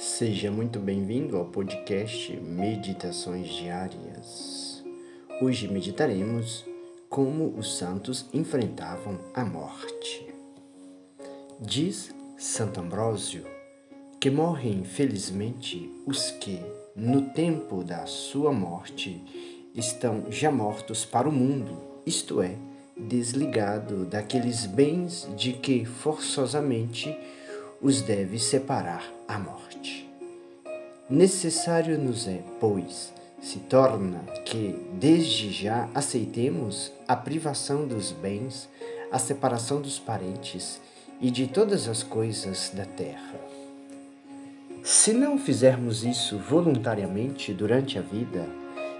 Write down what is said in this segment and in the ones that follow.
Seja muito bem-vindo ao podcast Meditações Diárias. Hoje meditaremos como os santos enfrentavam a morte. Diz Santo Ambrósio que morrem felizmente os que, no tempo da sua morte, estão já mortos para o mundo, isto é, desligado daqueles bens de que forçosamente os deve separar a morte. Necessário nos é, pois, se torna que desde já aceitemos a privação dos bens, a separação dos parentes e de todas as coisas da terra. Se não fizermos isso voluntariamente durante a vida,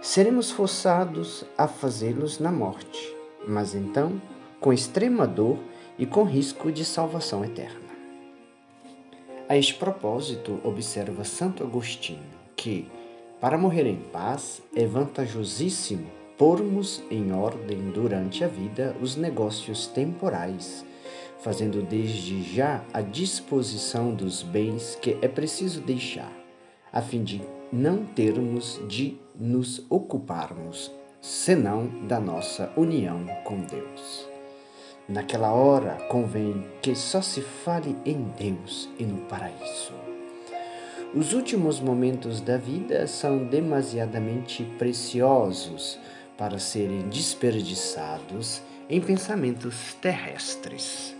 seremos forçados a fazê-los na morte, mas então com extrema dor e com risco de salvação eterna. A este propósito, observa Santo Agostinho que, para morrer em paz, é vantajosíssimo pormos em ordem durante a vida os negócios temporais, fazendo desde já a disposição dos bens que é preciso deixar, a fim de não termos de nos ocuparmos senão da nossa união com Deus. Naquela hora convém que só se fale em Deus e no paraíso. Os últimos momentos da vida são demasiadamente preciosos para serem desperdiçados em pensamentos terrestres.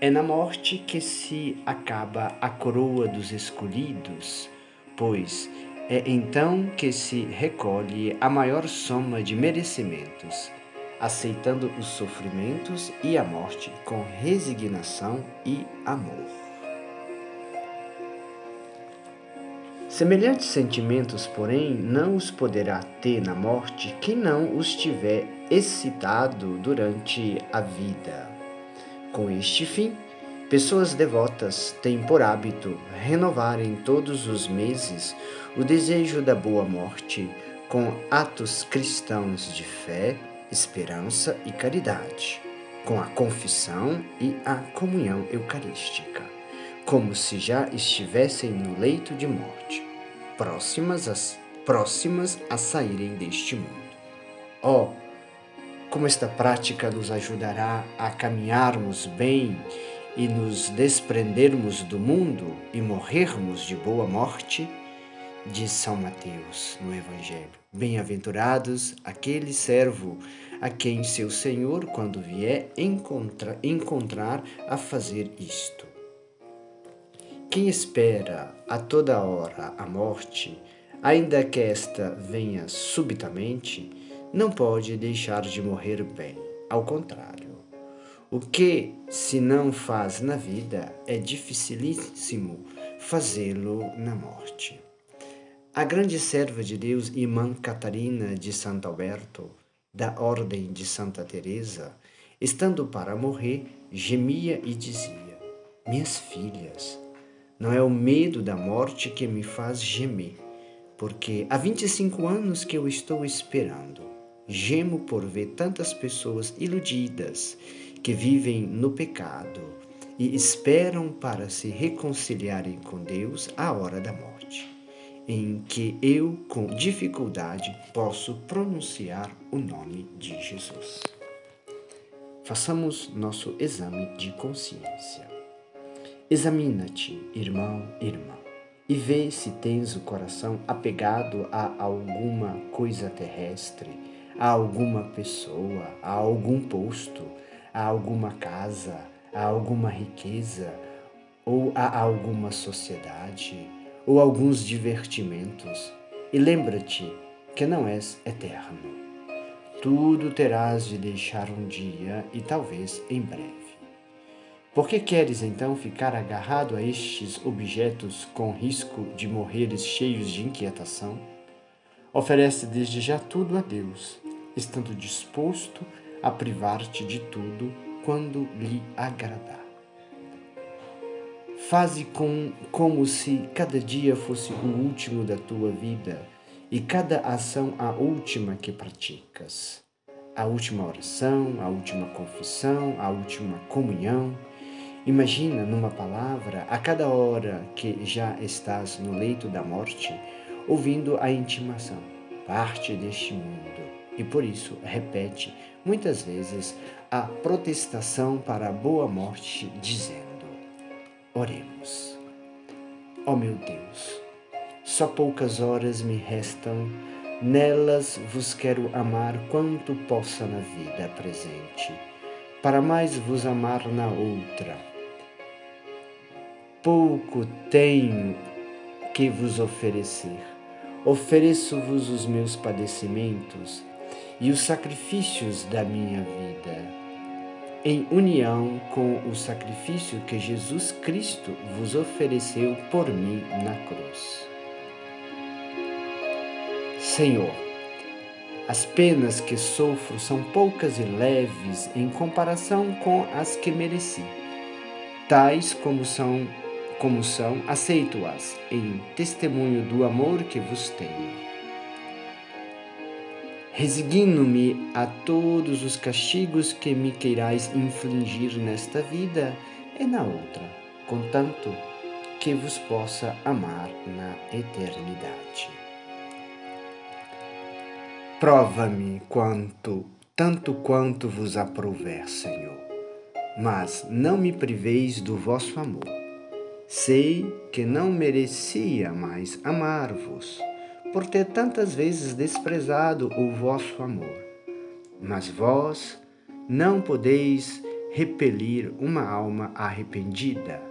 É na morte que se acaba a coroa dos escolhidos, pois é então que se recolhe a maior soma de merecimentos aceitando os sofrimentos e a morte com resignação e amor. Semelhantes sentimentos, porém, não os poderá ter na morte quem não os tiver excitado durante a vida. Com este fim, pessoas devotas têm por hábito renovarem todos os meses o desejo da boa morte com atos cristãos de fé, esperança e caridade, com a confissão e a comunhão eucarística, como se já estivessem no leito de morte, próximas, as, próximas a saírem deste mundo. Oh, como esta prática nos ajudará a caminharmos bem e nos desprendermos do mundo e morrermos de boa morte, diz São Mateus no Evangelho. Bem-aventurados aquele servo a quem seu senhor, quando vier, encontra, encontrar a fazer isto. Quem espera a toda hora a morte, ainda que esta venha subitamente, não pode deixar de morrer bem. Ao contrário, o que se não faz na vida é dificilíssimo fazê-lo na morte. A grande serva de Deus, irmã Catarina de Santo Alberto, da Ordem de Santa Teresa, estando para morrer, gemia e dizia: Minhas filhas, não é o medo da morte que me faz gemer, porque há 25 anos que eu estou esperando. Gemo por ver tantas pessoas iludidas que vivem no pecado e esperam para se reconciliarem com Deus à hora da morte em que eu, com dificuldade, posso pronunciar o nome de Jesus. Façamos nosso exame de consciência. Examina-te, irmão, irmã, e vê se tens o coração apegado a alguma coisa terrestre, a alguma pessoa, a algum posto, a alguma casa, a alguma riqueza ou a alguma sociedade ou alguns divertimentos, e lembra-te que não és eterno. Tudo terás de deixar um dia e talvez em breve. Por que queres então ficar agarrado a estes objetos com risco de morreres cheios de inquietação? Oferece desde já tudo a Deus, estando disposto a privar-te de tudo quando lhe agradar. Faze com, como se cada dia fosse o último da tua vida e cada ação a última que praticas. A última oração, a última confissão, a última comunhão Imagina numa palavra a cada hora que já estás no leito da morte, ouvindo a intimação, parte deste mundo, e por isso repete muitas vezes a protestação para a boa morte, dizendo: Oremos. Ó oh meu Deus, só poucas horas me restam, nelas vos quero amar quanto possa na vida presente, para mais vos amar na outra pouco tenho que vos oferecer. Ofereço-vos os meus padecimentos e os sacrifícios da minha vida, em união com o sacrifício que Jesus Cristo vos ofereceu por mim na cruz. Senhor, as penas que sofro são poucas e leves em comparação com as que mereci, tais como são como são, aceito-as em testemunho do amor que vos tenho. Resigno-me a todos os castigos que me queirais infligir nesta vida e na outra, contanto que vos possa amar na eternidade. Prova-me quanto, tanto quanto vos aprouver, Senhor, mas não me priveis do vosso amor Sei que não merecia mais amar-vos, por ter tantas vezes desprezado o vosso amor. Mas vós não podeis repelir uma alma arrependida.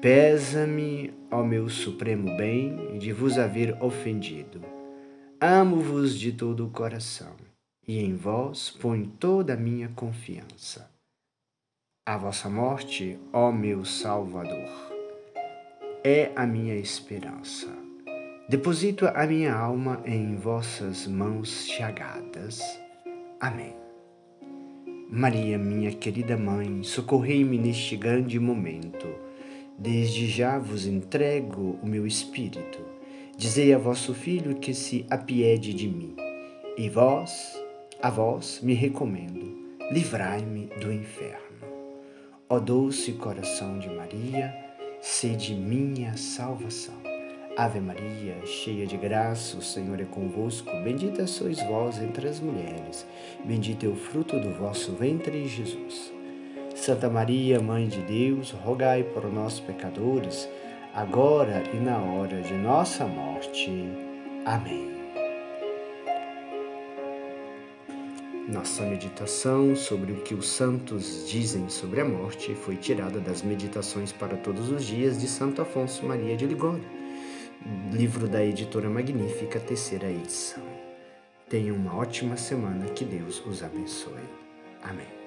Pesa-me, ó meu supremo bem, de vos haver ofendido. Amo-vos de todo o coração, e em vós ponho toda a minha confiança a vossa morte, ó meu Salvador, é a minha esperança. Deposito a minha alma em vossas mãos chagadas. Amém. Maria, minha querida mãe, socorrei-me neste grande momento. Desde já vos entrego o meu espírito. Dizei a vosso filho que se apiede de mim. E vós, a vós me recomendo, livrai-me do inferno. Ó doce coração de Maria, sede minha salvação. Ave Maria, cheia de graça, o Senhor é convosco. Bendita sois vós entre as mulheres, bendito é o fruto do vosso ventre, Jesus. Santa Maria, Mãe de Deus, rogai por nós, pecadores, agora e na hora de nossa morte. Amém. Nossa meditação sobre o que os santos dizem sobre a morte foi tirada das Meditações para Todos os Dias de Santo Afonso Maria de Ligório, livro da editora Magnífica, terceira edição. Tenham uma ótima semana, que Deus os abençoe. Amém.